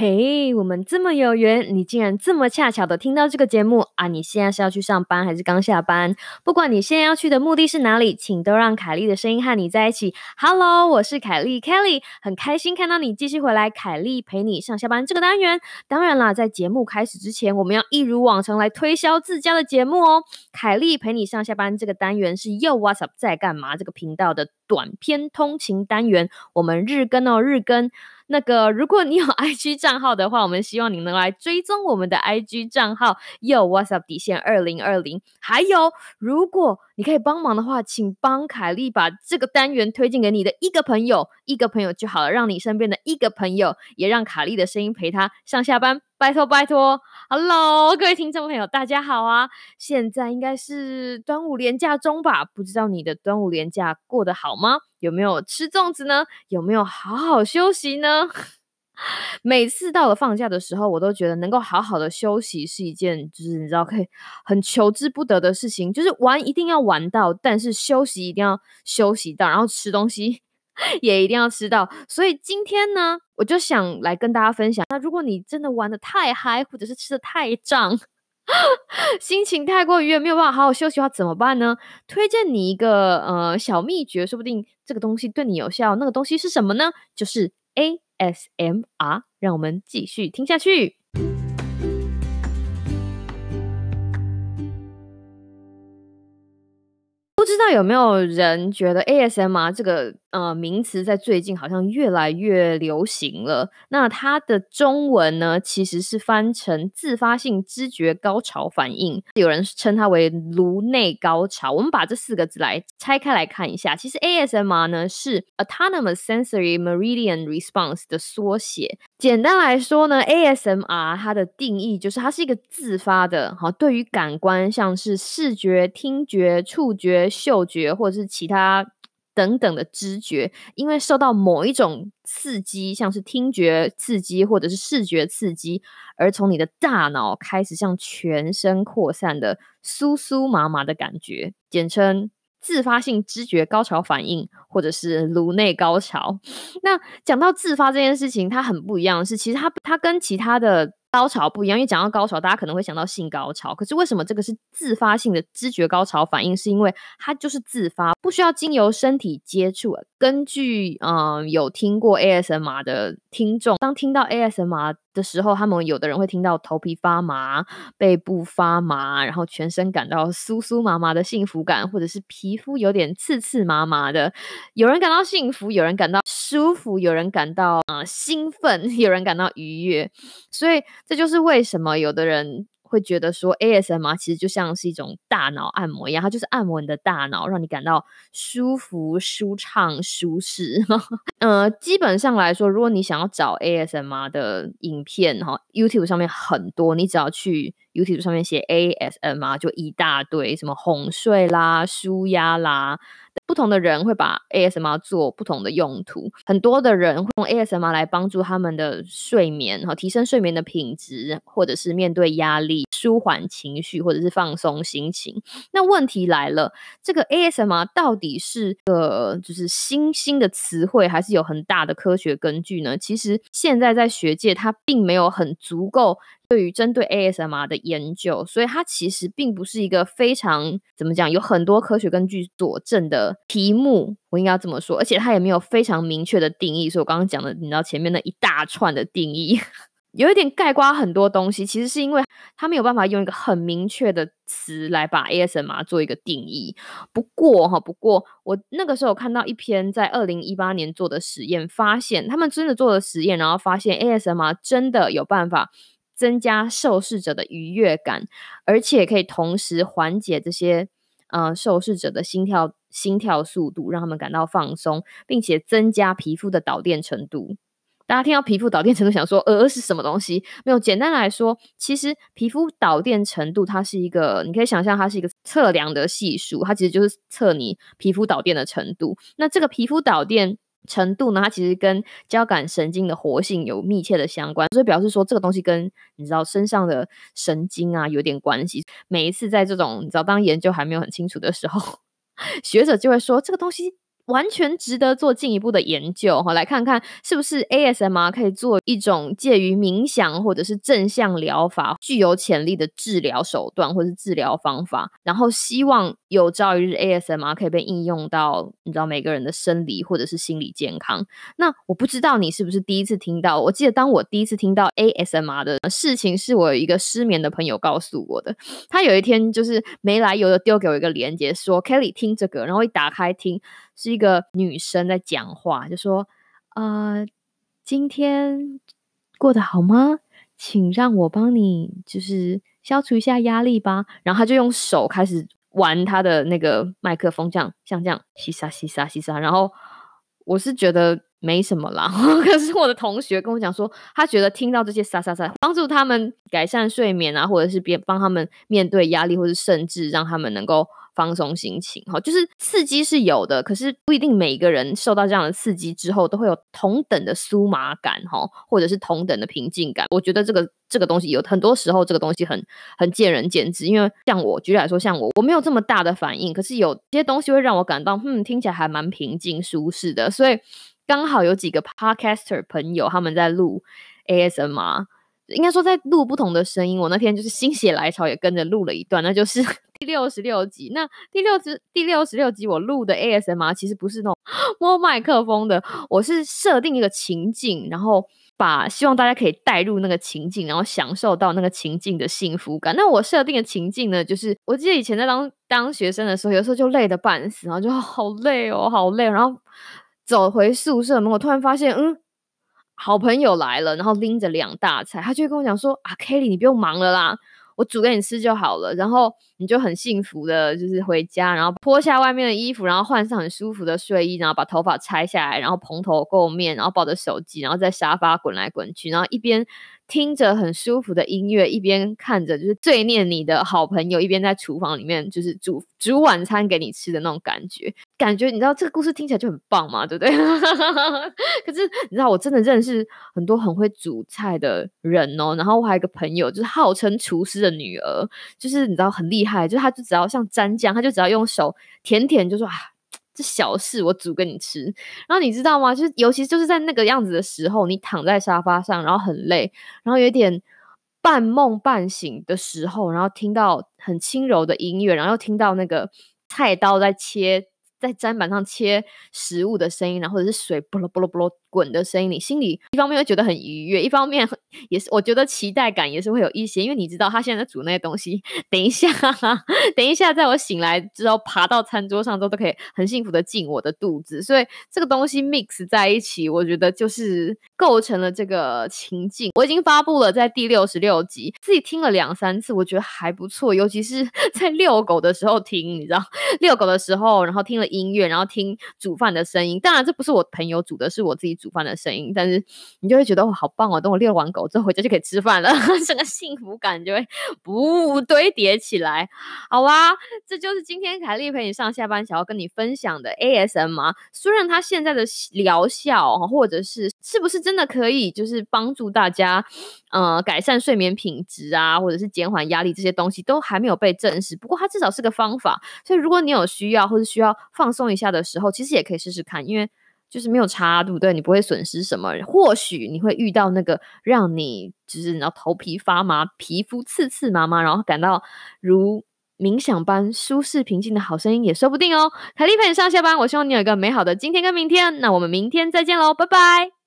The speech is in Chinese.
嘿，我们这么有缘，你竟然这么恰巧的听到这个节目啊！你现在是要去上班还是刚下班？不管你现在要去的目的是哪里，请都让凯莉的声音和你在一起。Hello，我是凯莉 Kelly，很开心看到你继续回来。凯莉陪你上下班这个单元，当然啦，在节目开始之前，我们要一如往常来推销自家的节目哦。凯莉陪你上下班这个单元是又 What's Up 在干嘛这个频道的短篇通勤单元，我们日更哦，日更。那个，如果你有 IG 账号的话，我们希望你能来追踪我们的 IG 账号，有 What's Up 底线二零二零。还有，如果你可以帮忙的话，请帮凯莉把这个单元推荐给你的一个朋友，一个朋友就好了，让你身边的一个朋友也让凯莉的声音陪他上下班。拜托拜托，Hello，各位听众朋友，大家好啊！现在应该是端午连假中吧？不知道你的端午连假过得好吗？有没有吃粽子呢？有没有好好休息呢？每次到了放假的时候，我都觉得能够好好的休息是一件，就是你知道可以很求之不得的事情。就是玩一定要玩到，但是休息一定要休息到，然后吃东西。也一定要吃到，所以今天呢，我就想来跟大家分享。那如果你真的玩的太嗨，或者是吃的太胀，心情太过愉悦，没有办法好好休息的话，怎么办呢？推荐你一个呃小秘诀，说不定这个东西对你有效。那个东西是什么呢？就是 ASMR。让我们继续听下去。不知道有没有人觉得 ASMR 这个呃名词在最近好像越来越流行了？那它的中文呢，其实是翻成自发性知觉高潮反应，有人称它为颅内高潮。我们把这四个字来拆开来看一下，其实 ASMR 呢是 Autonomous Sensory Meridian Response 的缩写。简单来说呢，ASMR 它的定义就是它是一个自发的，哈，对于感官像是视觉、听觉、触觉、嗅觉或者是其他等等的知觉，因为受到某一种刺激，像是听觉刺激或者是视觉刺激，而从你的大脑开始向全身扩散的酥酥麻麻的感觉，简称。自发性知觉高潮反应，或者是颅内高潮。那讲到自发这件事情，它很不一样的，是其实它它跟其他的高潮不一样。因为讲到高潮，大家可能会想到性高潮，可是为什么这个是自发性的知觉高潮反应？是因为它就是自发，不需要经由身体接触。根据嗯有听过 ASMR 的听众，当听到 ASMR。的时候，他们有的人会听到头皮发麻、背部发麻，然后全身感到酥酥麻麻的幸福感，或者是皮肤有点刺刺麻麻的。有人感到幸福，有人感到舒服，有人感到啊兴奋，有人感到愉悦。所以这就是为什么有的人。会觉得说 ASMR 其实就像是一种大脑按摩一样，它就是按摩你的大脑，让你感到舒服、舒畅、舒适。呃，基本上来说，如果你想要找 ASMR 的影片，哈，YouTube 上面很多，你只要去 YouTube 上面写 ASMR，就一大堆，什么哄睡啦、舒压啦。不同的人会把 ASMR 做不同的用途，很多的人会用 ASMR 来帮助他们的睡眠，哈，提升睡眠的品质，或者是面对压力、舒缓情绪，或者是放松心情。那问题来了，这个 ASMR 到底是个就是新兴的词汇，还是有很大的科学根据呢？其实现在在学界，它并没有很足够。对于针对 ASMR 的研究，所以它其实并不是一个非常怎么讲，有很多科学根据佐证的题目，我应该这么说，而且它也没有非常明确的定义。所以我刚刚讲的，你知道前面那一大串的定义，有一点盖刮很多东西，其实是因为它没有办法用一个很明确的词来把 ASMR 做一个定义。不过哈，不过我那个时候看到一篇在二零一八年做的实验，发现他们真的做了实验，然后发现 ASMR 真的有办法。增加受试者的愉悦感，而且可以同时缓解这些呃受试者的心跳心跳速度，让他们感到放松，并且增加皮肤的导电程度。大家听到皮肤导电程度，想说呃是什么东西？没有，简单来说，其实皮肤导电程度它是一个，你可以想象它是一个测量的系数，它其实就是测你皮肤导电的程度。那这个皮肤导电。程度呢？它其实跟交感神经的活性有密切的相关，所以表示说这个东西跟你知道身上的神经啊有点关系。每一次在这种你知道当研究还没有很清楚的时候，学者就会说这个东西完全值得做进一步的研究哈，来看看是不是 ASMR 可以做一种介于冥想或者是正向疗法具有潜力的治疗手段或是治疗方法，然后希望有朝一日 ASMR 可以被应用到你知道每个人的生理或者是心理健康。那我不知道你是不是第一次听到？我记得当我第一次听到 ASMR 的事情，是我有一个失眠的朋友告诉我的。他有一天就是没来由的丢给我一个链接，说 Kelly 听这个，然后一打开听。是一个女生在讲话，就说：“呃，今天过得好吗？请让我帮你，就是消除一下压力吧。”然后他就用手开始玩他的那个麦克风，这样像这样，西沙西沙西沙。然后我是觉得没什么啦，可是我的同学跟我讲说，他觉得听到这些沙沙沙，帮助他们改善睡眠啊，或者是别帮他们面对压力，或者甚至让他们能够。放松心情，哈，就是刺激是有的，可是不一定每个人受到这样的刺激之后都会有同等的酥麻感，哈，或者是同等的平静感。我觉得这个这个东西有很多时候这个东西很很见仁见智，因为像我举例来说，像我我没有这么大的反应，可是有些东西会让我感到，嗯，听起来还蛮平静舒适的。所以刚好有几个 podcaster 朋友他们在录 ASMR，应该说在录不同的声音。我那天就是心血来潮也跟着录了一段，那就是。第六十六集，那第六十第六十六集我录的 ASMR 其实不是那种 摸麦克风的，我是设定一个情境，然后把希望大家可以带入那个情境，然后享受到那个情境的幸福感。那我设定的情境呢，就是我记得以前在当当学生的时候，有时候就累得半死，然后就好累哦，好累，然后走回宿舍门，我突然发现，嗯，好朋友来了，然后拎着两大菜，他就会跟我讲说啊，Kelly，你不用忙了啦。我煮给你吃就好了，然后你就很幸福的，就是回家，然后脱下外面的衣服，然后换上很舒服的睡衣，然后把头发拆下来，然后蓬头垢面，然后抱着手机，然后在沙发滚来滚去，然后一边。听着很舒服的音乐，一边看着就是最念你的好朋友，一边在厨房里面就是煮煮晚餐给你吃的那种感觉，感觉你知道这个故事听起来就很棒嘛，对不对？可是你知道我真的认识很多很会煮菜的人哦，然后我还有一个朋友就是号称厨师的女儿，就是你知道很厉害，就是他就只要像蘸酱，他就只要用手舔舔就说啊。这小事我煮给你吃，然后你知道吗？就是尤其就是在那个样子的时候，你躺在沙发上，然后很累，然后有点半梦半醒的时候，然后听到很轻柔的音乐，然后又听到那个菜刀在切。在砧板上切食物的声音，然后或者是水啵咯啵咯啵咯滚的声音，你心里一方面会觉得很愉悦，一方面也是我觉得期待感也是会有一些，因为你知道他现在在煮那些东西，等一下，等一下，在我醒来之后爬到餐桌上之后，都可以很幸福的进我的肚子，所以这个东西 mix 在一起，我觉得就是构成了这个情境。我已经发布了在第六十六集，自己听了两三次，我觉得还不错，尤其是 在遛狗的时候听，你知道，遛狗的时候，然后听了。音乐，然后听煮饭的声音。当然，这不是我朋友煮的，是我自己煮饭的声音。但是你就会觉得哇，好棒哦！等我遛完狗之后回家就可以吃饭了，整个幸福感就会不堆叠起来。好啦，这就是今天凯丽陪你上下班想要跟你分享的 ASMR 虽然它现在的疗效，或者是是不是真的可以，就是帮助大家呃改善睡眠品质啊，或者是减缓压力这些东西都还没有被证实。不过它至少是个方法，所以如果你有需要或者需要。放松一下的时候，其实也可以试试看，因为就是没有差，对不对？你不会损失什么。或许你会遇到那个让你就是然后头皮发麻、皮肤刺刺麻麻，然后感到如冥想般舒适平静的好声音，也说不定哦。凯丽陪你上下班，我希望你有一个美好的今天跟明天。那我们明天再见喽，拜拜。